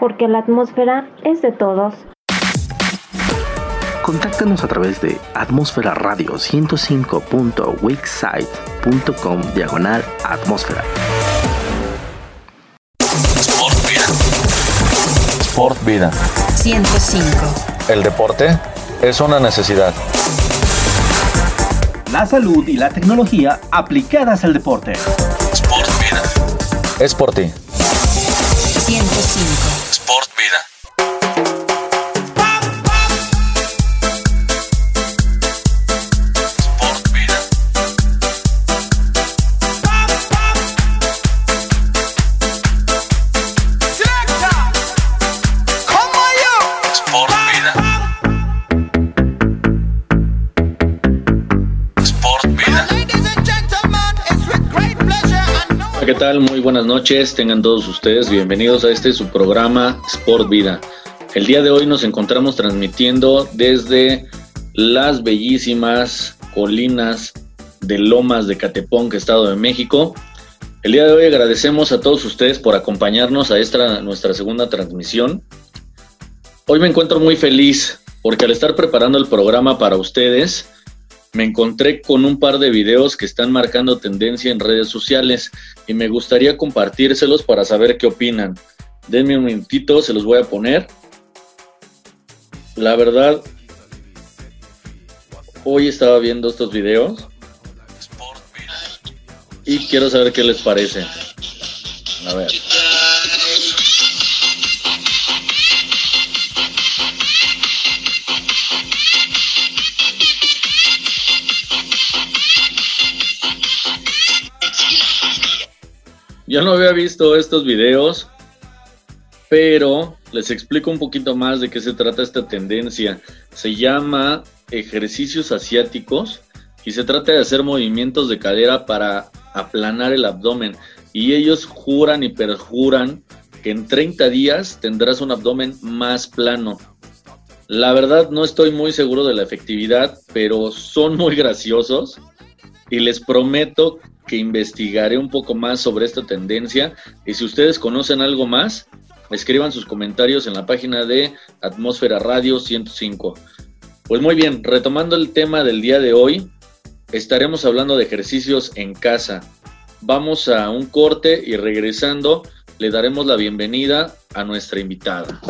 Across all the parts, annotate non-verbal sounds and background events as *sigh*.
Porque la atmósfera es de todos. Contáctanos a través de atmósfera radio 105.wixsite.com diagonal atmósfera. Sport Vida. Sport Vida. 105. El deporte es una necesidad. La salud y la tecnología aplicadas al deporte. Sport Vida. Es por ti. 105. Sport Vida. ¿Qué tal? Muy buenas noches, tengan todos ustedes bienvenidos a este su programa Sport Vida. El día de hoy nos encontramos transmitiendo desde las bellísimas colinas de Lomas de Catepón, Estado de México. El día de hoy agradecemos a todos ustedes por acompañarnos a esta nuestra segunda transmisión. Hoy me encuentro muy feliz porque al estar preparando el programa para ustedes, me encontré con un par de videos que están marcando tendencia en redes sociales y me gustaría compartírselos para saber qué opinan. Denme un minutito, se los voy a poner. La verdad, hoy estaba viendo estos videos y quiero saber qué les parece. A ver. Yo no había visto estos videos, pero les explico un poquito más de qué se trata esta tendencia. Se llama ejercicios asiáticos y se trata de hacer movimientos de cadera para aplanar el abdomen. Y ellos juran y perjuran que en 30 días tendrás un abdomen más plano. La verdad no estoy muy seguro de la efectividad, pero son muy graciosos y les prometo que investigaré un poco más sobre esta tendencia y si ustedes conocen algo más, escriban sus comentarios en la página de Atmósfera Radio 105. Pues muy bien, retomando el tema del día de hoy, estaremos hablando de ejercicios en casa. Vamos a un corte y regresando le daremos la bienvenida a nuestra invitada.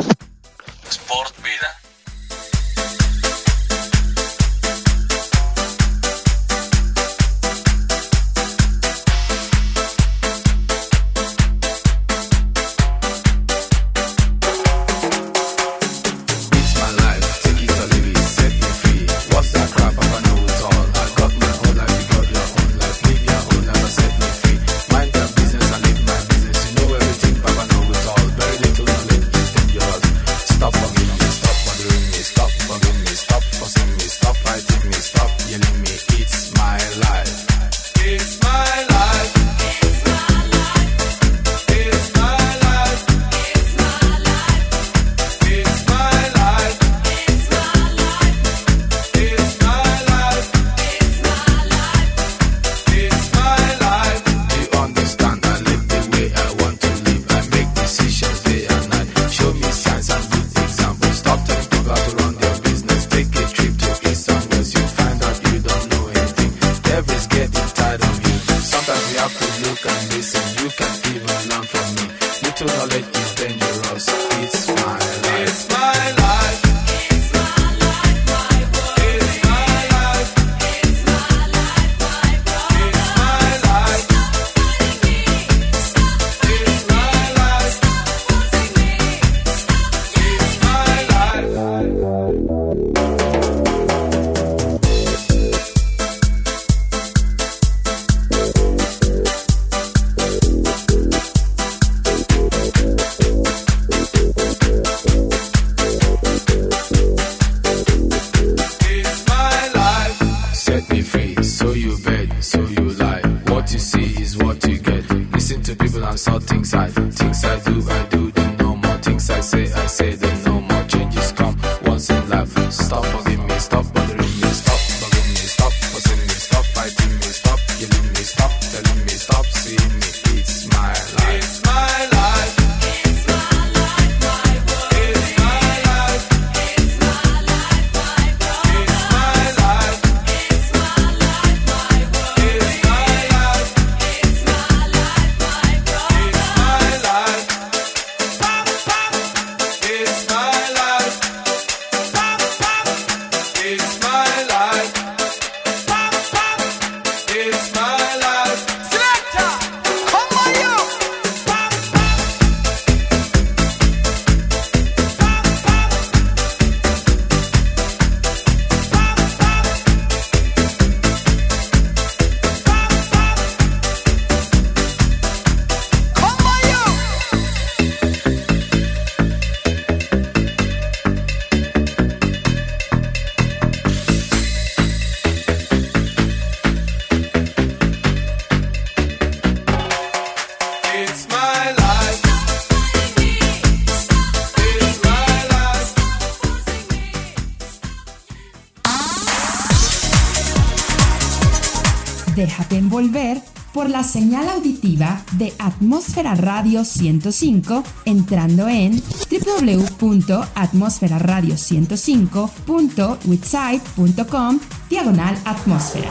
Radio 105 entrando en www.atmosferaradio105.witsite.com diagonal atmósfera.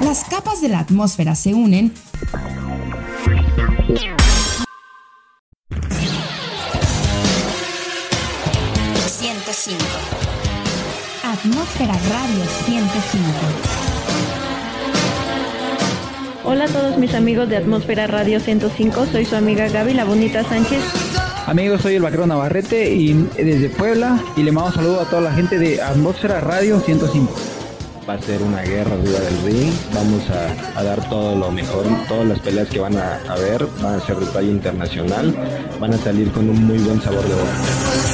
Las capas de la atmósfera se unen Atmósfera Radio 105. Hola a todos mis amigos de Atmósfera Radio 105, soy su amiga Gaby La Bonita Sánchez. Amigos, soy el vaquero Navarrete y desde Puebla y le mando un saludo a toda la gente de Atmósfera Radio 105. Va a ser una guerra arriba del ring, vamos a, a dar todo lo mejor, todas las peleas que van a haber van a ser de talla internacional, van a salir con un muy buen sabor de boca.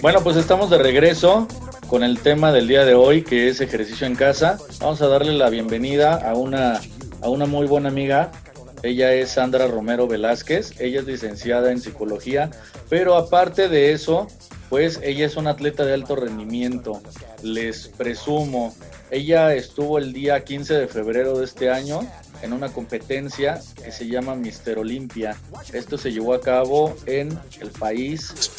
Bueno, pues estamos de regreso con el tema del día de hoy, que es ejercicio en casa. Vamos a darle la bienvenida a una, a una muy buena amiga. Ella es Sandra Romero Velázquez. Ella es licenciada en psicología, pero aparte de eso, pues ella es una atleta de alto rendimiento. Les presumo, ella estuvo el día 15 de febrero de este año en una competencia que se llama Mister Olimpia. Esto se llevó a cabo en el país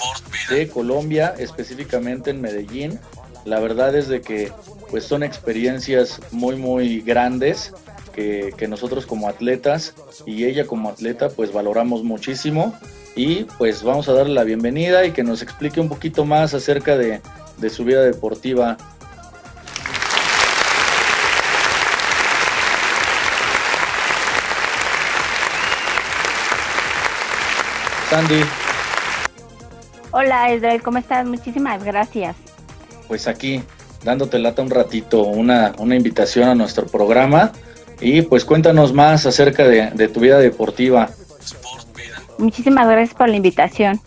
de Colombia, específicamente en Medellín. La verdad es de que pues son experiencias muy muy grandes que, nosotros como atletas y ella como atleta pues valoramos muchísimo y pues vamos a darle la bienvenida y que nos explique un poquito más acerca de su vida deportiva. Sandy, Hola, Israel, ¿cómo estás? Muchísimas gracias. pues aquí dándote lata un ratito, una, una invitación a nuestro programa y pues cuéntanos más acerca de, de tu vida deportiva. Muchísimas gracias por la invitación.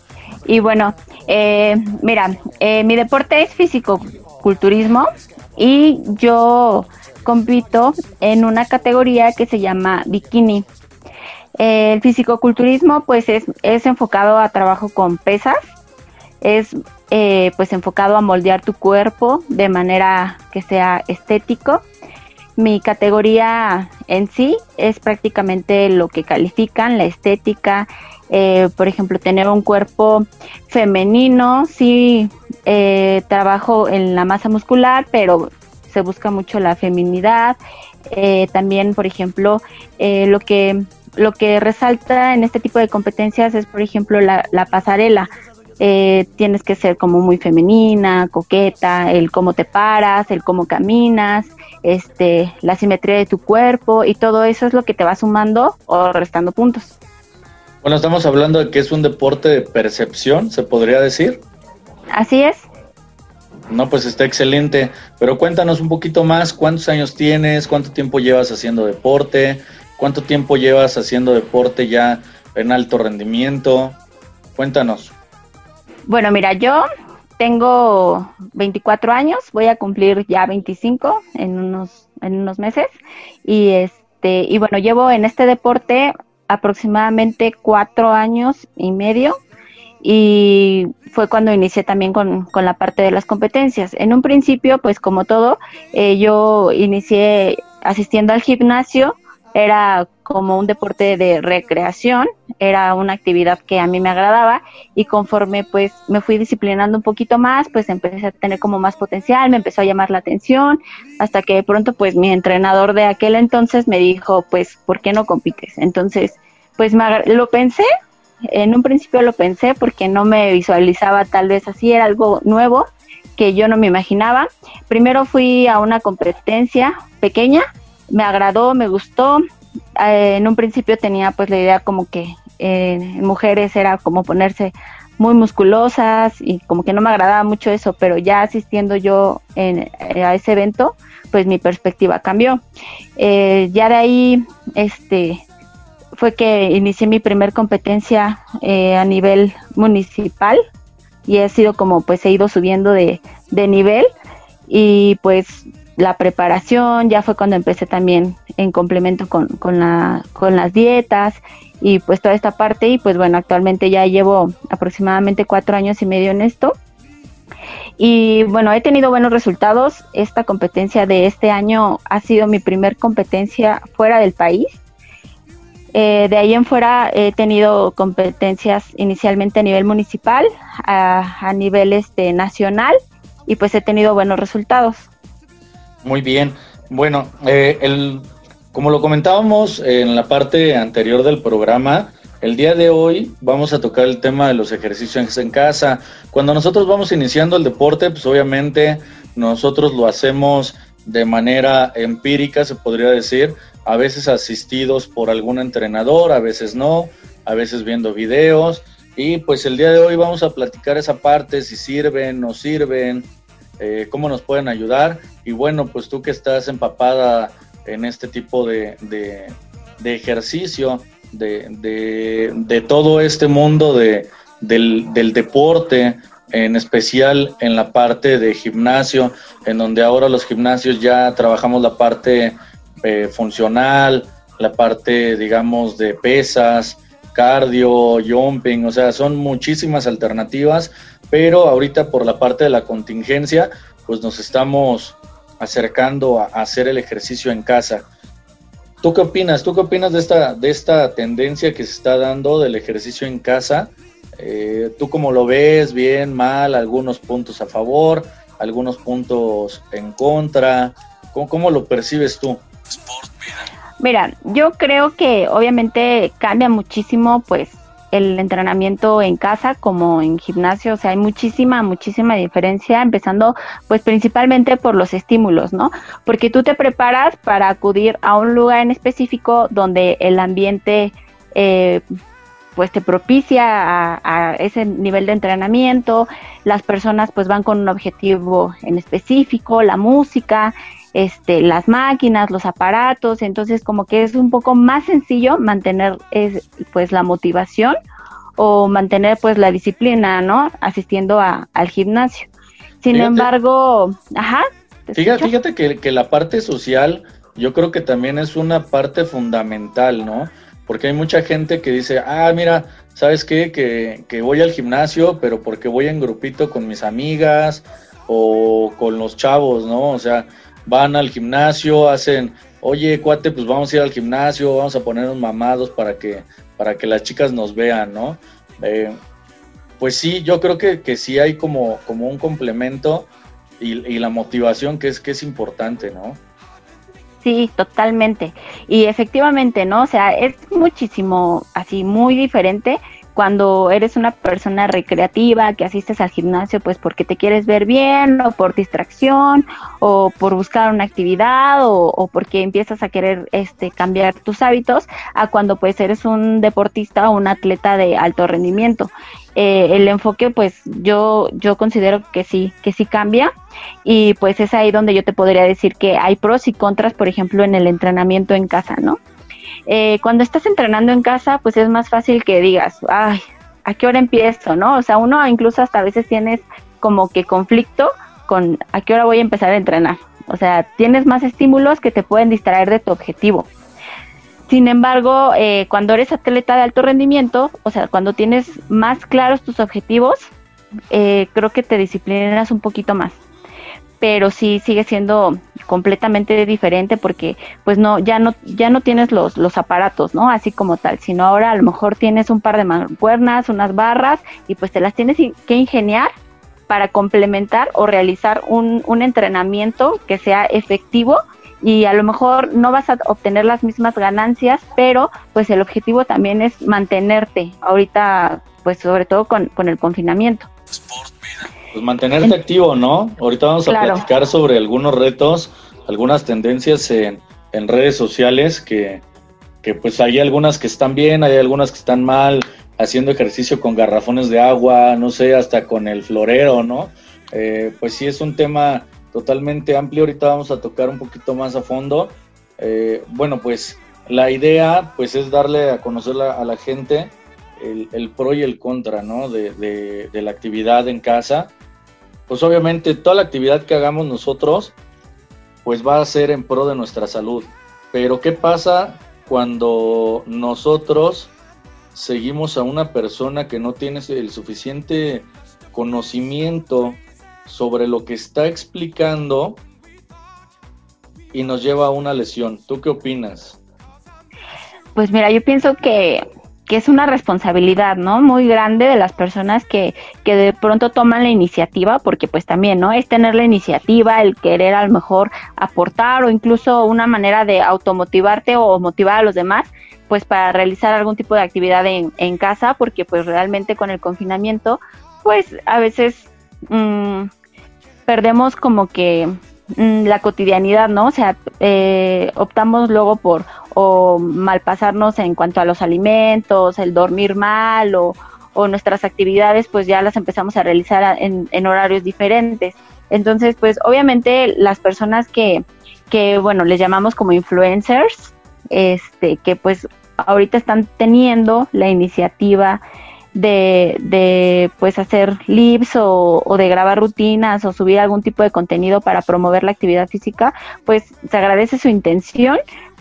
Y bueno, eh, mira, eh, mi deporte es físico-culturismo y yo compito en una categoría que se llama bikini. Eh, el fisicoculturismo pues es, es enfocado a trabajo con pesas, es eh, pues enfocado a moldear tu cuerpo de manera que sea estético. Mi categoría en sí es prácticamente lo que califican, la estética, eh, por ejemplo, tener un cuerpo femenino, sí eh, trabajo en la masa muscular, pero se busca mucho la feminidad. También, por ejemplo, lo que lo que resalta en este tipo de competencias es, por ejemplo, la, la pasarela. Eh, tienes que ser como muy femenina, coqueta, el cómo te paras, el cómo caminas, este, la simetría de tu cuerpo y todo eso es lo que te va sumando o restando puntos. Bueno, estamos hablando de que es un deporte de percepción, se podría decir. Así es. No, pues está excelente. Pero cuéntanos un poquito más, ¿cuántos años tienes? ¿Cuánto tiempo llevas haciendo deporte? ¿Cuánto tiempo llevas haciendo deporte ya en alto rendimiento? Cuéntanos. Bueno, mira, yo tengo 24 años, voy a cumplir ya 25 en unos, en unos meses. Y este, y bueno, llevo en este deporte aproximadamente cuatro años y medio. Y fue cuando inicié también con, con la parte de las competencias. En un principio, pues como todo, eh, yo inicié asistiendo al gimnasio era como un deporte de recreación, era una actividad que a mí me agradaba y conforme pues me fui disciplinando un poquito más, pues empecé a tener como más potencial, me empezó a llamar la atención, hasta que de pronto pues mi entrenador de aquel entonces me dijo, pues, ¿por qué no compites? Entonces, pues me lo pensé, en un principio lo pensé porque no me visualizaba tal vez así, era algo nuevo que yo no me imaginaba. Primero fui a una competencia pequeña, me agradó, me gustó. Eh, en un principio tenía pues la idea como que eh, mujeres era como ponerse muy musculosas y como que no me agradaba mucho eso, pero ya asistiendo yo en- eh, a ese evento, pues mi perspectiva cambió. Ya de ahí, este, fue que inicié mi primer competencia eh, a nivel municipal y he sido como pues he ido subiendo de, de nivel y pues la preparación ya fue cuando empecé también en complemento con, con, la, con las dietas y pues toda esta parte. Y pues bueno actualmente ya llevo aproximadamente cuatro años y medio en esto. Y bueno he tenido buenos resultados. Esta competencia de este año ha sido mi primer competencia fuera del país. Eh, de ahí en fuera he tenido competencias inicialmente a nivel municipal, a, a nivel este, nacional. Y pues he tenido buenos resultados. Muy bien. Bueno, eh, el, como lo comentábamos en la parte anterior del programa, el día de hoy vamos a tocar el tema de los ejercicios en casa. Cuando nosotros vamos iniciando el deporte, pues obviamente nosotros lo hacemos de manera empírica, se podría decir, a veces asistidos por algún entrenador, a veces no, a veces viendo videos. Y pues el día de hoy vamos a platicar esa parte, si sirven, no sirven, eh, cómo nos pueden ayudar. Y bueno, pues tú que estás empapada en este tipo de, de, ejercicio, de, de, de, todo este mundo de, del, del deporte, en especial en la parte de gimnasio, en donde ahora los gimnasios ya trabajamos la parte eh, funcional, la parte, digamos, de pesas, cardio, jumping, o sea, son muchísimas alternativas, pero ahorita por la parte de la contingencia, pues nos estamos acercando a, a hacer el ejercicio en casa. ¿Tú qué opinas? ¿Tú qué opinas de esta, de esta tendencia que se está dando del ejercicio en casa? Eh, ¿Tú cómo lo ves? ¿Bien, mal? ¿Algunos puntos a favor? ¿Algunos puntos en contra? ¿Cómo, cómo lo percibes tú? Mira, yo creo que obviamente cambia muchísimo pues el entrenamiento en casa como en gimnasio, o sea, hay muchísima, muchísima diferencia, empezando pues principalmente por los estímulos, ¿no? Porque tú te preparas para acudir a un lugar en específico donde el ambiente eh, pues te propicia a, a, ese nivel de entrenamiento, las personas pues van con un objetivo en específico, la música, este, las máquinas, los aparatos, entonces como que es un poco más sencillo mantener es, pues la motivación o mantener pues la disciplina, ¿no? Asistiendo a, al gimnasio. Sin fíjate, embargo, ajá. Fíjate, fíjate que, que la parte social yo creo que también es una parte fundamental, ¿no? Porque hay mucha gente que dice, ah, mira, ¿sabes qué? Que, que voy al gimnasio, pero porque voy en grupito con mis amigas o con los chavos, ¿no? O sea, van al gimnasio, hacen, oye, cuate, pues vamos a ir al gimnasio, vamos a ponernos mamados para que, para que las chicas nos vean, ¿no? Eh, pues sí, yo creo que, que sí hay como, como un complemento y, y, la motivación que es, que es importante, ¿no? Sí, totalmente. Y efectivamente, ¿no? O sea, es muchísimo, así, muy diferente cuando eres una persona recreativa, que asistes al gimnasio pues porque te quieres ver bien o por distracción o por buscar una actividad o, o, porque empiezas a querer este cambiar tus hábitos a cuando pues eres un deportista o un atleta de alto rendimiento. Eh, el enfoque pues yo yo considero que sí que sí cambia y pues es ahí donde yo te podría decir que hay pros y contras por ejemplo en el entrenamiento en casa no eh, cuando estás entrenando en casa, pues es más fácil que digas, ay, ¿a qué hora empiezo? ¿No? O sea, uno incluso hasta a veces tienes como que conflicto con a qué hora voy a empezar a entrenar. O sea, tienes más estímulos que te pueden distraer de tu objetivo. Sin embargo, eh, cuando eres atleta de alto rendimiento, o sea, cuando tienes más claros tus objetivos, eh, creo que te disciplinas un poquito más. Pero sí sigue siendo completamente diferente porque pues no ya no ya no tienes los los aparatos no así como tal sino ahora a lo mejor tienes un par de mancuernas unas barras y pues te las tienes que ingeniar para complementar o realizar un, un entrenamiento que sea efectivo y a lo mejor no vas a obtener las mismas ganancias, pero pues el objetivo también es mantenerte ahorita, pues sobre todo con, con el confinamiento. Pues mantenerte activo, ¿no? Ahorita vamos a Claro. platicar sobre algunos retos, algunas tendencias en, en redes sociales que, que pues hay algunas que están bien, hay algunas que están mal, haciendo ejercicio con garrafones de agua, no sé, hasta con el florero, ¿no? Eh, pues sí es un tema totalmente amplio, ahorita vamos a tocar un poquito más a fondo. Eh, bueno, pues la idea pues es darle a conocer la- a la gente el, el pro y el contra, ¿no? De, de- de la actividad en casa. Pues obviamente toda la actividad que hagamos nosotros pues va a ser en pro de nuestra salud. Pero ¿qué pasa cuando nosotros seguimos a una persona que no tiene el suficiente conocimiento sobre lo que está explicando y nos lleva a una lesión? ¿Tú qué opinas? Pues mira, yo pienso que, que es una responsabilidad, ¿no? Muy grande de las personas que, que de pronto toman la iniciativa, porque pues también, ¿no? Es tener la iniciativa, el querer a lo mejor aportar o incluso una manera de automotivarte o motivar a los demás, pues para realizar algún tipo de actividad en, en casa, porque pues realmente con el confinamiento, pues a veces mm, perdemos como que la cotidianidad, ¿no? O sea, eh, optamos luego por malpasarnos en cuanto a los alimentos, el dormir mal o, o nuestras actividades, pues ya las empezamos a realizar en, en horarios diferentes. Entonces, pues obviamente las personas que, que, bueno, les llamamos como influencers, este, que pues ahorita están teniendo la iniciativa de, de pues hacer lives o, o de grabar rutinas o subir algún tipo de contenido para promover la actividad física, pues se agradece su intención,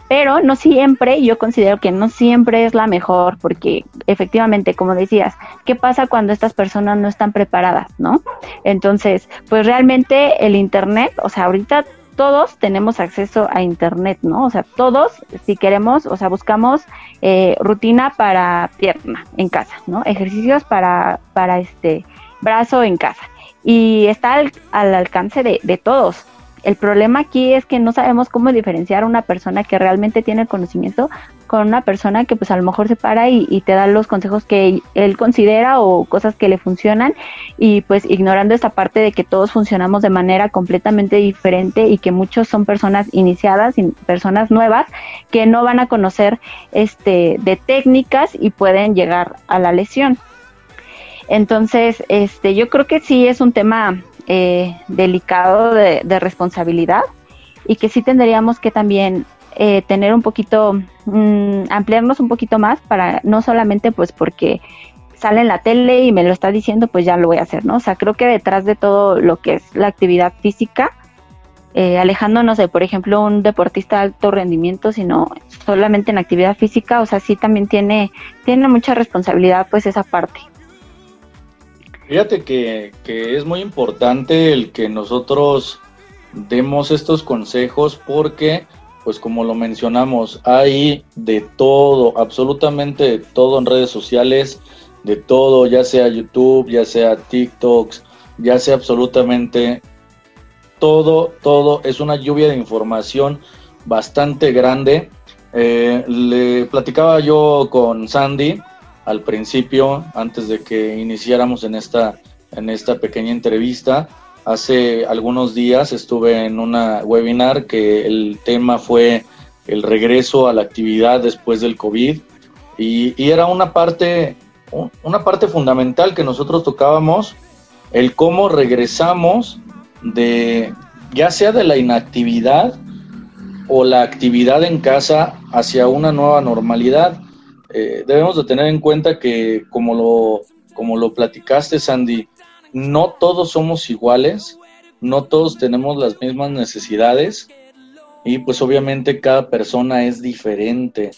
pero no siempre, yo considero que no siempre es la mejor, porque efectivamente, como decías, ¿qué pasa cuando estas personas no están preparadas, no? Entonces, pues realmente el Internet, o sea, ahorita todos tenemos acceso a Internet, ¿no? O sea, todos, si queremos, o sea, buscamos eh, rutina para pierna en casa, ¿no? Ejercicios para, para este brazo en casa. Y está al, al alcance de, de todos. El problema aquí es que no sabemos cómo diferenciar una persona que realmente tiene el conocimiento con una persona que pues a lo mejor se para y, y te da los consejos que él considera o cosas que le funcionan y pues ignorando esta parte de que todos funcionamos de manera completamente diferente y que muchos son personas iniciadas y personas nuevas que no van a conocer este de técnicas y pueden llegar a la lesión. Entonces, este, yo creo que sí es un tema eh, delicado de, de responsabilidad y que sí tendríamos que también eh, tener un poquito, mm, ampliarnos un poquito más para no solamente pues porque sale en la tele y me lo está diciendo, pues ya lo voy a hacer, ¿no? O sea, creo que detrás de todo lo que es la actividad física, eh, alejándonos de, por ejemplo, un deportista de alto rendimiento, sino solamente en actividad física, o sea, sí también tiene, tiene mucha responsabilidad pues esa parte. Fíjate que, que es muy importante el que nosotros demos estos consejos porque, pues como lo mencionamos, hay de todo, absolutamente de todo en redes sociales, de todo, ya sea YouTube, ya sea TikToks, ya sea absolutamente todo, todo, es una lluvia de información bastante grande. Eh, le platicaba yo con Sandy al principio, antes de que iniciáramos en esta, en esta pequeña entrevista. Hace algunos días estuve en una webinar que el tema fue el regreso a la actividad después del COVID y, y era una parte, una parte fundamental que nosotros tocábamos, el cómo regresamos de ya sea de la inactividad o la actividad en casa hacia una nueva normalidad. Eh, debemos de tener en cuenta que como lo, como lo platicaste Sandy, no todos somos iguales, no todos tenemos las mismas necesidades y pues obviamente cada persona es diferente.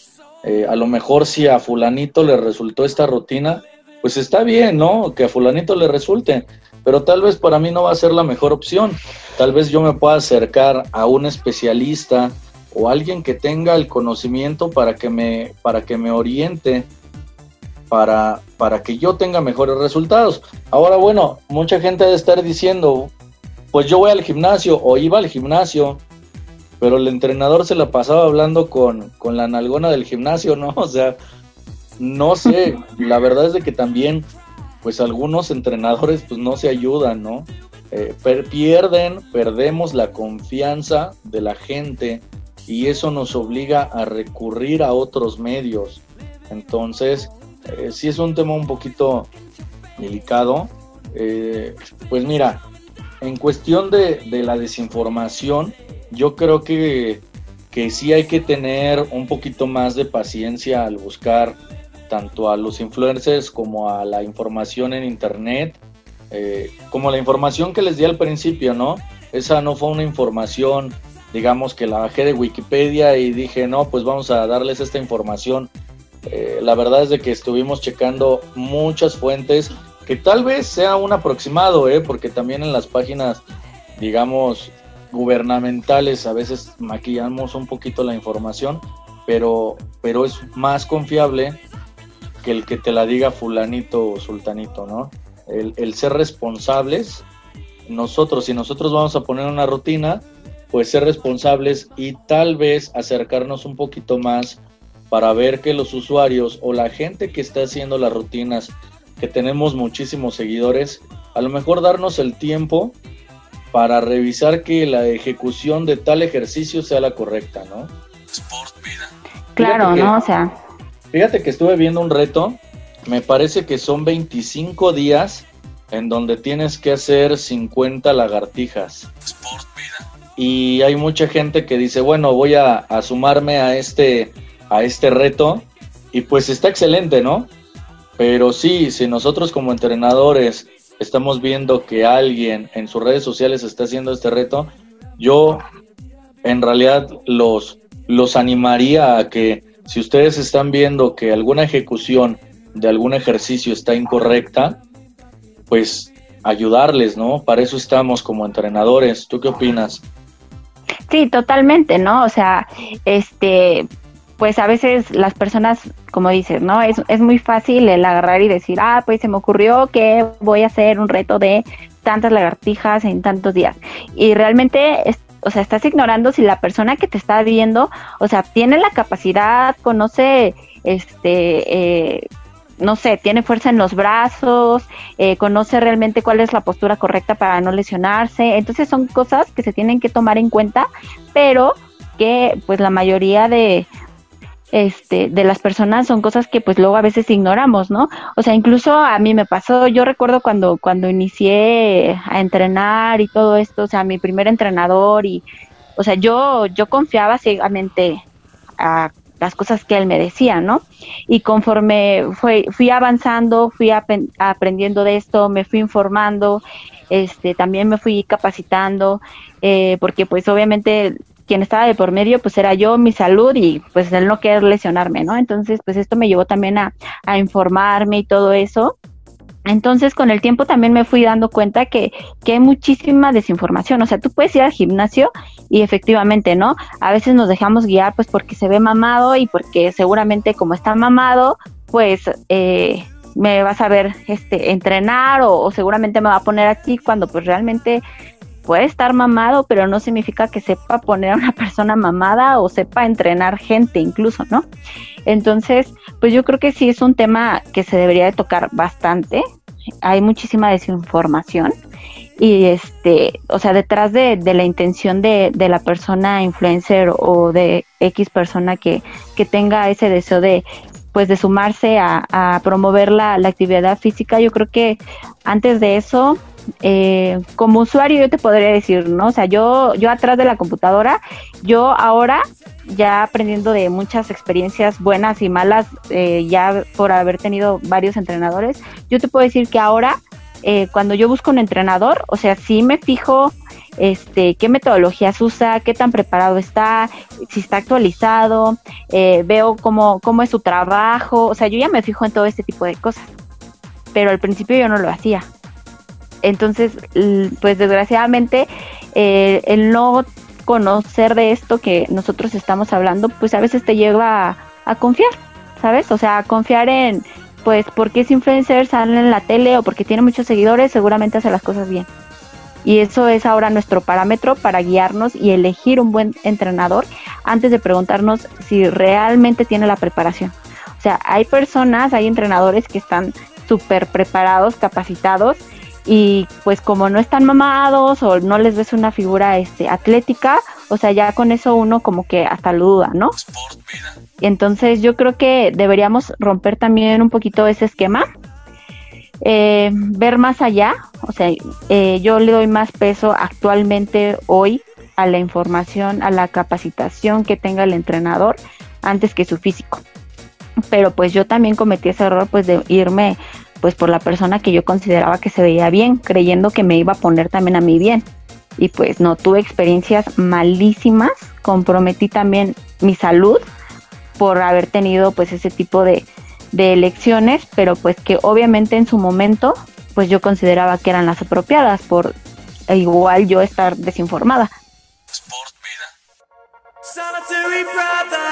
Eh, a lo mejor si a fulanito le resultó esta rutina, pues está bien, ¿no? Que a fulanito le resulte, pero tal vez para mí no va a ser la mejor opción. Tal vez yo me pueda acercar a un especialista o alguien que tenga el conocimiento para que me, para que me oriente, para, para que yo tenga mejores resultados. Ahora, bueno, mucha gente debe estar diciendo, pues yo voy al gimnasio o iba al gimnasio, pero el entrenador se la pasaba hablando con, con la nalgona del gimnasio, ¿no? *laughs* O sea, no sé, la verdad es de que también, pues algunos entrenadores pues no se ayudan, ¿no? Eh, pierden, perdemos la confianza de la gente y eso nos obliga a recurrir a otros medios. Entonces, eh, sí es un tema un poquito delicado. Eh, pues mira, en cuestión de, de la desinformación, yo creo que, que sí hay que tener un poquito más de paciencia al buscar tanto a los influencers como a la información en internet, eh, como la información que les di al principio, ¿no? Esa no fue una información, digamos, que la bajé de Wikipedia y dije, no, pues vamos a darles esta información. Eh, la verdad es de que estuvimos checando muchas fuentes, que tal vez sea un aproximado, ¿eh? Porque también en las páginas, digamos, gubernamentales a veces maquillamos un poquito la información, pero, pero es más confiable que el que te la diga fulanito o sultanito, ¿no? El, el ser responsables, nosotros, si nosotros vamos a poner una rutina, pues ser responsables y tal vez acercarnos un poquito más para ver que los usuarios o la gente que está haciendo las rutinas, que tenemos muchísimos seguidores, a lo mejor darnos el tiempo para revisar que la ejecución de tal ejercicio sea la correcta, ¿no? Claro, Fíjate que- ¿no? O sea, Fíjate que estuve viendo un reto, me parece que son 25 días en donde tienes que hacer 50 lagartijas. Y hay mucha gente que dice, bueno, voy a, sumarme a este, a este reto. Y pues está excelente, ¿no? Pero sí, si nosotros como entrenadores estamos viendo que alguien en sus redes sociales está haciendo este reto, yo en realidad los, los animaría a que si ustedes están viendo que alguna ejecución de algún ejercicio está incorrecta, pues ayudarles, ¿no? Para eso estamos como entrenadores. ¿Tú qué opinas? Sí, totalmente, ¿no? O sea, este, pues a veces las personas, como dices, ¿no? Es, es muy fácil el agarrar y decir, ah, pues se me ocurrió que voy a hacer un reto de tantas lagartijas en tantos días. Y realmente, es- o sea, estás ignorando si la persona que te está viendo, o sea, tiene la capacidad, conoce, este, eh, no sé, tiene fuerza en los brazos, eh, conoce realmente cuál es la postura correcta para no lesionarse. Entonces son cosas que se tienen que tomar en cuenta, pero que pues la mayoría de este de las personas son cosas que pues luego a veces ignoramos, ¿no? O sea, incluso a mí me pasó, yo recuerdo cuando cuando inicié a entrenar y todo esto, o sea, mi primer entrenador y o sea, yo yo confiaba ciegamente a las cosas que él me decía, ¿no? Y conforme fue, fui avanzando, fui aprendiendo de esto, me fui informando, este, también me fui capacitando, eh, porque pues obviamente quien estaba de por medio pues era yo, mi salud y pues el no querer lesionarme, ¿no? Entonces pues esto me llevó también a, a informarme y todo eso. Entonces, con el tiempo también me fui dando cuenta que, que hay muchísima desinformación. O sea, tú puedes ir al gimnasio y efectivamente, ¿no? A veces nos dejamos guiar pues porque se ve mamado y porque seguramente como está mamado, pues eh, me vas a ver este, entrenar o, o seguramente me va a poner aquí cuando pues realmente puede estar mamado, pero no significa que sepa poner a una *laughs* persona mamada o sepa entrenar gente incluso, ¿no? Entonces, pues yo creo que sí es un tema que se debería de tocar bastante. Hay muchísima desinformación y este, o sea, detrás de, la intención de, la persona influencer o de X persona que, que tenga ese deseo de pues de sumarse a, promover la actividad física, yo creo que antes de eso eh, como usuario yo te podría decir, ¿no? O sea, yo, yo atrás de la computadora, yo ahora ya aprendiendo de muchas experiencias buenas y malas, eh, ya por haber tenido varios entrenadores, yo te puedo decir que ahora eh, cuando yo busco un entrenador, o sea, sí me fijo este, qué metodologías usa, qué tan preparado está, si está actualizado, eh, veo cómo, cómo es su trabajo, o sea, yo ya me fijo en todo este tipo de cosas, pero al principio yo no lo hacía. Entonces, pues desgraciadamente, eh, el no conocer de esto que nosotros estamos hablando, pues a veces te lleva a, a confiar, ¿sabes? O sea, a confiar en, pues, porque es influencer, sale en la tele o porque tiene muchos seguidores, seguramente hace las cosas bien. Y eso es ahora nuestro parámetro para guiarnos y elegir un buen entrenador antes de preguntarnos si realmente tiene la preparación. O sea, hay personas, hay entrenadores que están súper preparados, capacitados y pues como no están mamados o no les ves una figura este, atlética, o sea, ya con eso uno como que hasta lo duda, ¿no? Entonces yo creo que deberíamos romper también un poquito ese esquema, eh, ver más allá, o sea, eh, yo le doy más peso actualmente hoy a la información, a la capacitación que tenga el entrenador antes que su físico. Pero pues yo también cometí ese error pues de irme pues por la persona que yo consideraba que se veía bien, creyendo que me iba a poner también a mí bien. Y pues no tuve experiencias malísimas, comprometí también mi salud por haber tenido pues ese tipo de, de elecciones, pero pues que obviamente en su momento pues yo consideraba que eran las apropiadas por igual yo estar desinformada. Solitary brother,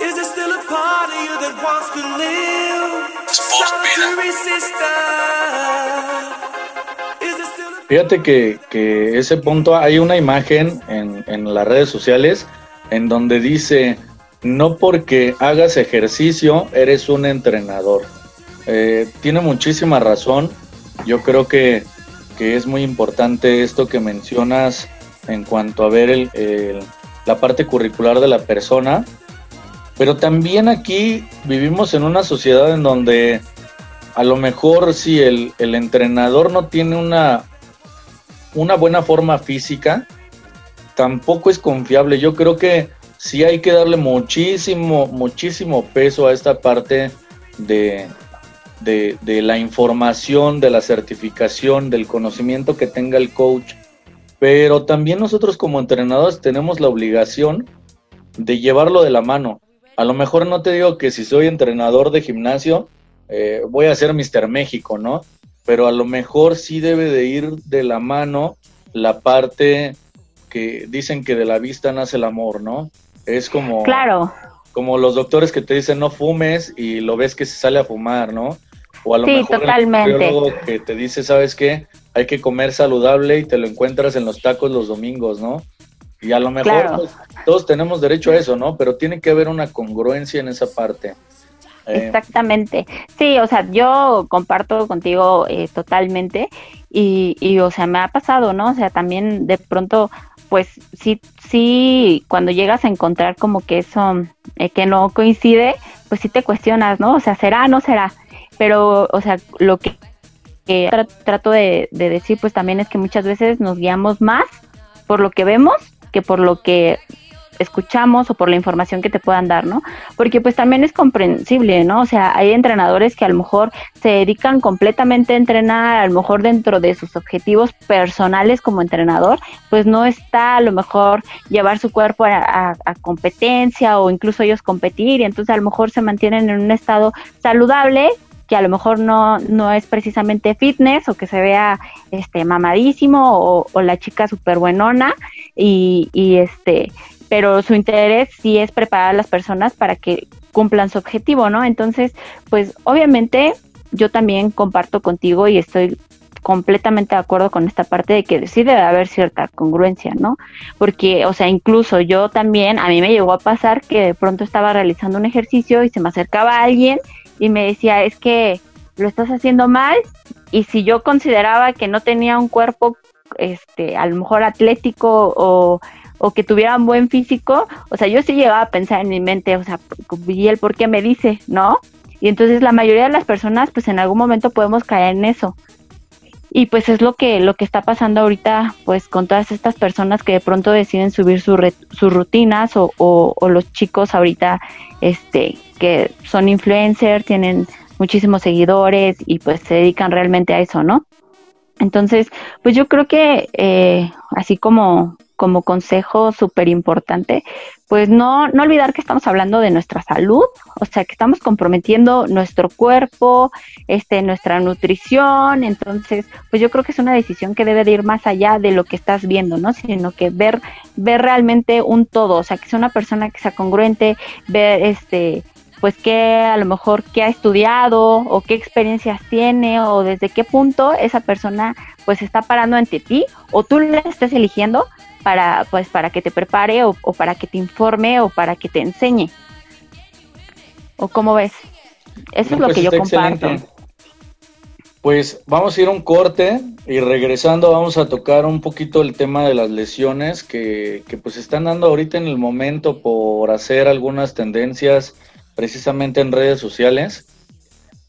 is there still a part of you that wants to live? Solitary sister, is there still a Fíjate que, que ese punto, hay una imagen en, en las redes sociales en donde dice, no porque hagas ejercicio eres un entrenador. Eh, tiene muchísima razón. Yo creo que, que es muy importante esto que mencionas en cuanto a ver la parte curricular de la persona. Pero también aquí vivimos en una sociedad en donde a lo mejor si el, entrenador no tiene una, una buena forma física, tampoco es confiable. Yo creo que sí hay que darle muchísimo, muchísimo peso a esta parte de, de la información, de la certificación, del conocimiento que tenga el coach. Pero también nosotros como entrenadores tenemos la obligación de llevarlo de la mano. A lo mejor no te digo que si soy entrenador de gimnasio, eh, voy a ser Mr. México, ¿no? Pero a lo mejor sí debe de ir de la mano la parte que dicen que de la vista nace el amor, ¿no? Es como, Claro, como los doctores que te dicen no fumes y lo ves que se sale a fumar, ¿no? O a lo Sí, mejor totalmente. el que te dice, ¿sabes qué? Hay que comer saludable y te lo encuentras en los tacos los domingos, ¿no? Y a lo mejor Claro. pues, todos tenemos derecho a eso, ¿no? Pero tiene que haber una congruencia en esa parte. Eh, Exactamente. Sí, o sea, yo comparto contigo eh, totalmente y, y, o sea, me ha pasado, ¿no? O sea, también de pronto, pues sí, sí, cuando llegas a encontrar como que eso eh, que no coincide, pues sí te cuestionas, ¿no? O sea, ¿será, no será? Pero, o sea, lo que, que tra- trato de, de decir, pues también es que muchas veces nos guiamos más por lo que vemos que por lo que escuchamos o por la información que te puedan dar, ¿no? Porque pues también es comprensible, ¿no? O sea, hay entrenadores que a lo mejor se dedican completamente a entrenar, a lo mejor dentro de sus objetivos personales como entrenador, pues no está a lo mejor llevar su cuerpo a, a- a competencia o incluso ellos competir y entonces a lo mejor se mantienen en un estado saludable que a lo mejor no, no es precisamente fitness o que se vea este mamadísimo o, la chica súper buenona y, y este pero su interés sí es preparar a las personas para que cumplan su objetivo, ¿no? Entonces, pues obviamente yo también comparto contigo y estoy completamente de acuerdo con esta parte de que sí debe haber cierta congruencia, ¿no? Porque, o sea, incluso yo también, a mí me llegó a pasar que de pronto estaba realizando un ejercicio y se me acercaba alguien y me decía, es que lo estás haciendo mal y si yo consideraba que no tenía un cuerpo, este, a lo mejor atlético o o que tuviera un buen físico, o sea, yo sí llegaba a pensar en mi mente, o sea, ¿y él por qué me dice, no? Y entonces la mayoría de las personas, pues en algún momento podemos caer en eso. Y pues es lo que, lo que está pasando ahorita, pues con todas estas personas que de pronto deciden subir su sus rutinas o, o, o los chicos ahorita, este, que son influencers, tienen muchísimos seguidores y pues se dedican realmente a eso, ¿no? Entonces, pues yo creo que eh, así como, como consejo súper importante, pues no, no olvidar que estamos hablando de nuestra salud, o sea, que estamos comprometiendo nuestro cuerpo, este, nuestra nutrición, entonces, pues yo creo que es una decisión que debe de ir más allá de lo que estás viendo, ¿no? Sino que ver, ver realmente un todo, o sea, que sea una persona que sea congruente, ver este pues qué a lo mejor qué ha estudiado o qué experiencias tiene o desde qué punto esa persona pues está parando ante ti o tú le estés eligiendo para pues para que te prepare o, o para que te informe o para que te enseñe o cómo ves eso No, es lo pues que yo comparto excelente. Pues vamos a ir a un corte y regresando vamos a tocar un poquito el tema de las lesiones que, que pues están dando ahorita en el momento por hacer algunas tendencias precisamente en redes sociales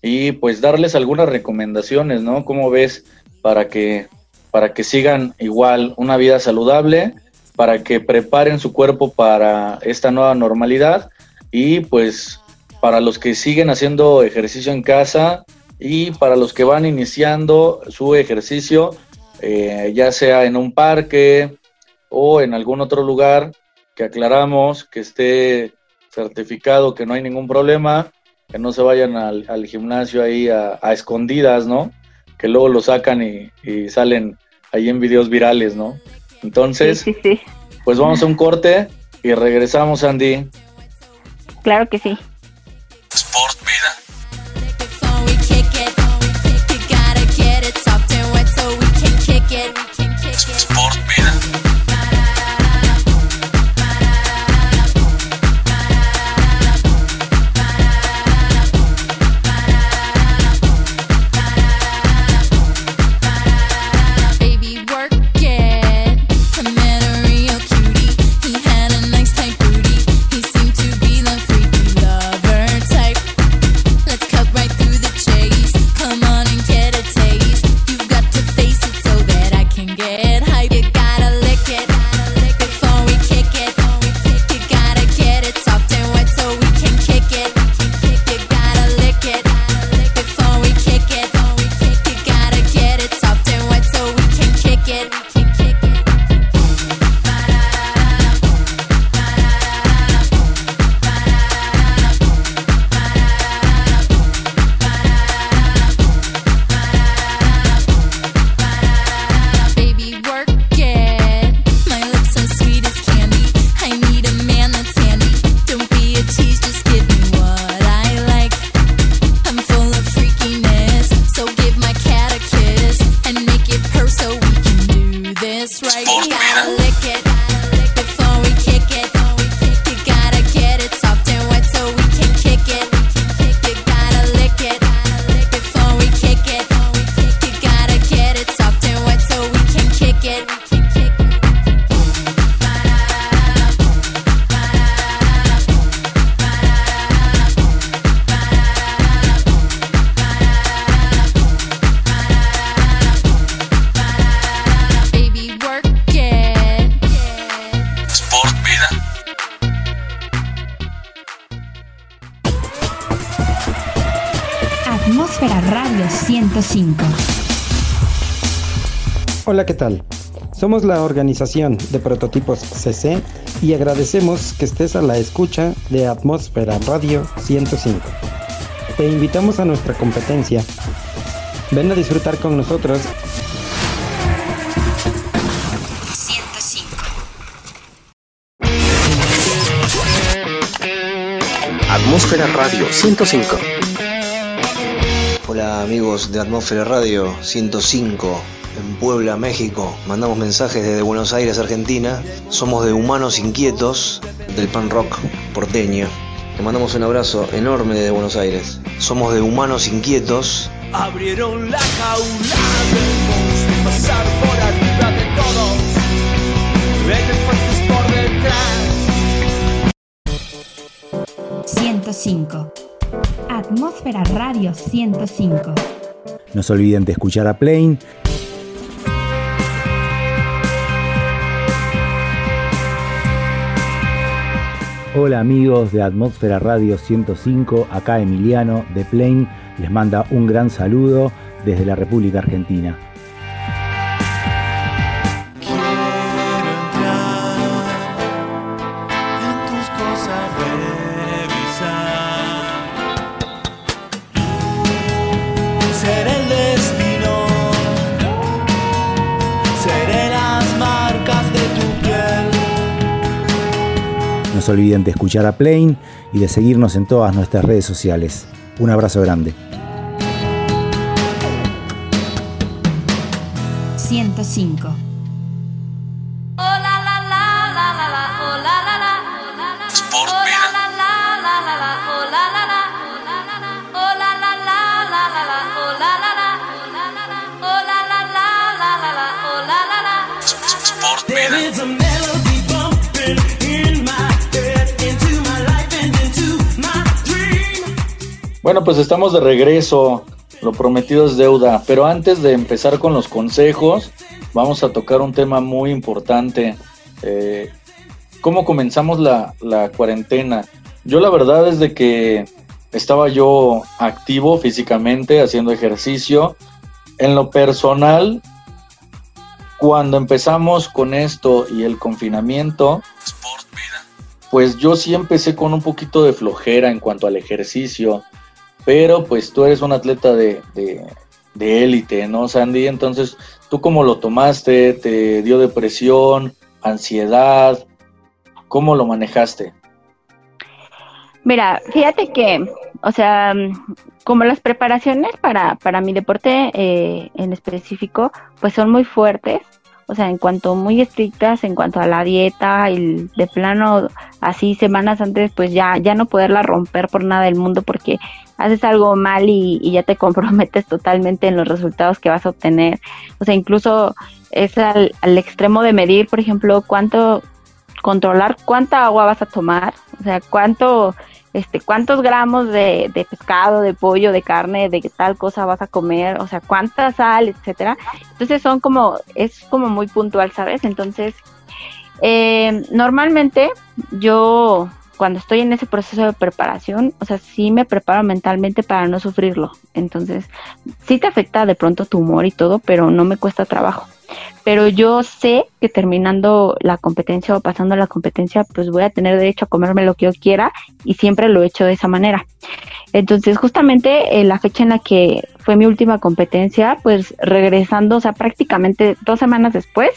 y pues darles algunas recomendaciones, ¿no? ¿Cómo ves para que para que sigan igual una vida saludable, para que preparen su cuerpo para esta nueva normalidad y pues para los que siguen haciendo ejercicio en casa y para los que van iniciando su ejercicio, eh, ya sea en un parque o en algún otro lugar que aclaramos que esté certificado que no hay ningún problema, que no se vayan al, gimnasio ahí a escondidas, ¿no? Que luego lo sacan y, y salen ahí en videos virales, ¿no? Entonces, sí, sí, sí. pues vamos a un corte y regresamos, Andy. claro que sí Sport Vida. Sport 105. Hola, ¿qué tal? Somos la organización de prototipos CC y agradecemos que estés a la escucha de Atmósfera Radio 105. Te invitamos a nuestra competencia. Ven a disfrutar con nosotros 105. Atmósfera Radio 105. Hola amigos de Atmósfera Radio 105 en Puebla, México. Mandamos mensajes desde Buenos Aires, Argentina. Somos de Humanos Inquietos del pan rock porteño. Te mandamos un abrazo enorme desde Buenos Aires. Somos de Humanos Inquietos. Abrieron la jaula del monstruo, pasar por arriba de todos. Vete fuertes por detrás. 105. Atmósfera Radio 105. No se olviden de escuchar a Plane. Hola amigos de Atmósfera Radio 105, acá Emiliano de Plane les manda un gran saludo desde la República Argentina. Se olviden de escuchar a Plain y de seguirnos en todas nuestras redes sociales. Un abrazo grande. 105. Bueno, pues estamos de regreso. Lo prometido es deuda. Pero antes de empezar con los consejos, vamos a tocar un tema muy importante. Eh, ¿Cómo comenzamos la, la cuarentena? Yo la verdad es de que estaba yo activo físicamente, haciendo ejercicio. En lo personal, cuando empezamos con esto y el confinamiento, pues yo sí empecé con un poquito de flojera en cuanto al ejercicio, pero pues tú eres un atleta de, de, de élite, ¿no, Sandy? Entonces, ¿tú cómo lo tomaste? ¿Te dio depresión, ansiedad? ¿Cómo lo manejaste? Mira, fíjate que, o sea, como las preparaciones para, para mi deporte eh, en específico, pues son muy fuertes, o sea, en cuanto muy estrictas, en cuanto a la dieta y de plano así semanas antes, pues ya, ya no poderla romper por nada del mundo porque haces algo mal y, y ya te *laughs* comprometes totalmente en los resultados que vas a obtener. O sea, incluso es al, al extremo de medir, por ejemplo, cuánto controlar cuánta agua vas a tomar, o sea, cuánto, este, cuántos gramos de, de pescado, de pollo, de carne, de tal cosa vas a comer, o sea, cuánta sal, etcétera. Entonces son como, es como muy puntual, ¿sabes? Entonces, eh, normalmente yo cuando estoy en ese proceso de preparación, o sea, sí me preparo mentalmente para no sufrirlo. Entonces, sí te afecta de pronto tu humor y todo, pero no me cuesta trabajo pero yo sé que terminando la competencia o pasando la competencia, pues voy a tener derecho a comerme lo que yo quiera y siempre lo he hecho de esa manera. Entonces, justamente en la fecha en la que fue mi última competencia, pues regresando, o sea, prácticamente dos semanas después,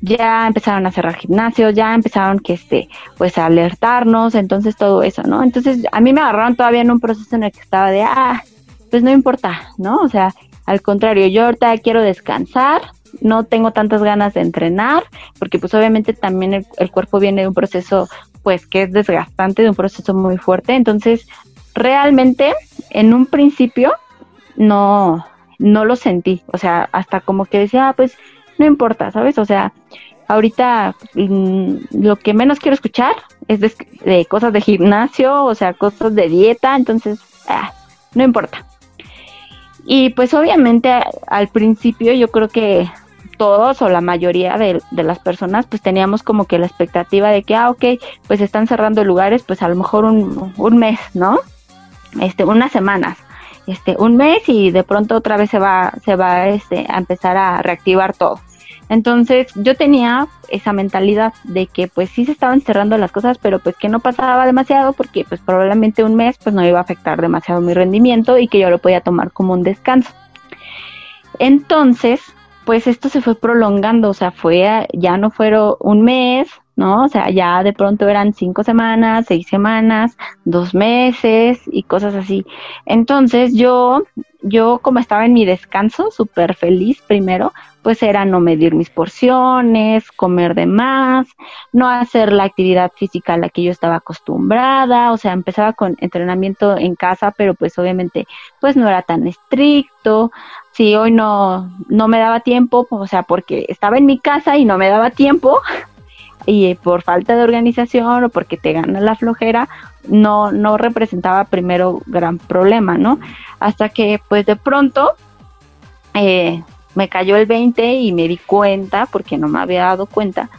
ya empezaron a cerrar gimnasios, ya empezaron que este, pues a alertarnos, entonces todo eso, ¿no? Entonces, a mí me agarraron todavía en un proceso en el que estaba de, ah, pues no importa, ¿no? O sea, al contrario, yo ahorita quiero descansar, no tengo tantas ganas de entrenar, porque pues obviamente también el, cuerpo viene de un proceso pues que es desgastante, de un proceso muy fuerte, entonces realmente en un principio no, no lo sentí, o sea, hasta como que decía, ah, pues no importa, ¿sabes? O sea, ahorita mmm, lo que menos quiero escuchar es de, de, cosas de gimnasio, o sea, cosas de dieta, entonces, ah, no importa. Y pues obviamente al principio yo creo que todos o la mayoría de, las personas pues teníamos como que la expectativa de que, ah, ok, pues están cerrando lugares pues a lo mejor un, un mes, ¿no? Este, unas semanas, este, un mes y de pronto otra vez se va, se va este, a empezar a reactivar todo. Entonces yo tenía esa mentalidad de que pues sí se estaban cerrando las cosas, pero pues que no pasaba demasiado porque pues probablemente un mes pues no iba a afectar demasiado mi rendimiento y que yo lo podía tomar como un descanso. Entonces, pues esto se fue prolongando, o sea, fue, ya no fueron un mes, ¿no? O sea, ya de pronto eran cinco semanas, seis semanas, dos meses y cosas así. Entonces yo, yo como estaba en mi descanso, súper feliz primero, pues era no medir mis porciones, comer de más, no hacer la actividad física a la que yo estaba acostumbrada, o sea, empezaba con entrenamiento en casa, pero pues obviamente pues no era tan estricto. Si hoy no, no me daba tiempo, o sea, porque estaba en mi casa y no me daba tiempo, *laughs* y por falta de organización o porque te gana la flojera, no, no representaba primero gran problema, ¿no? Hasta que pues de pronto eh, me cayó el 20 y me di cuenta, porque no me había dado cuenta,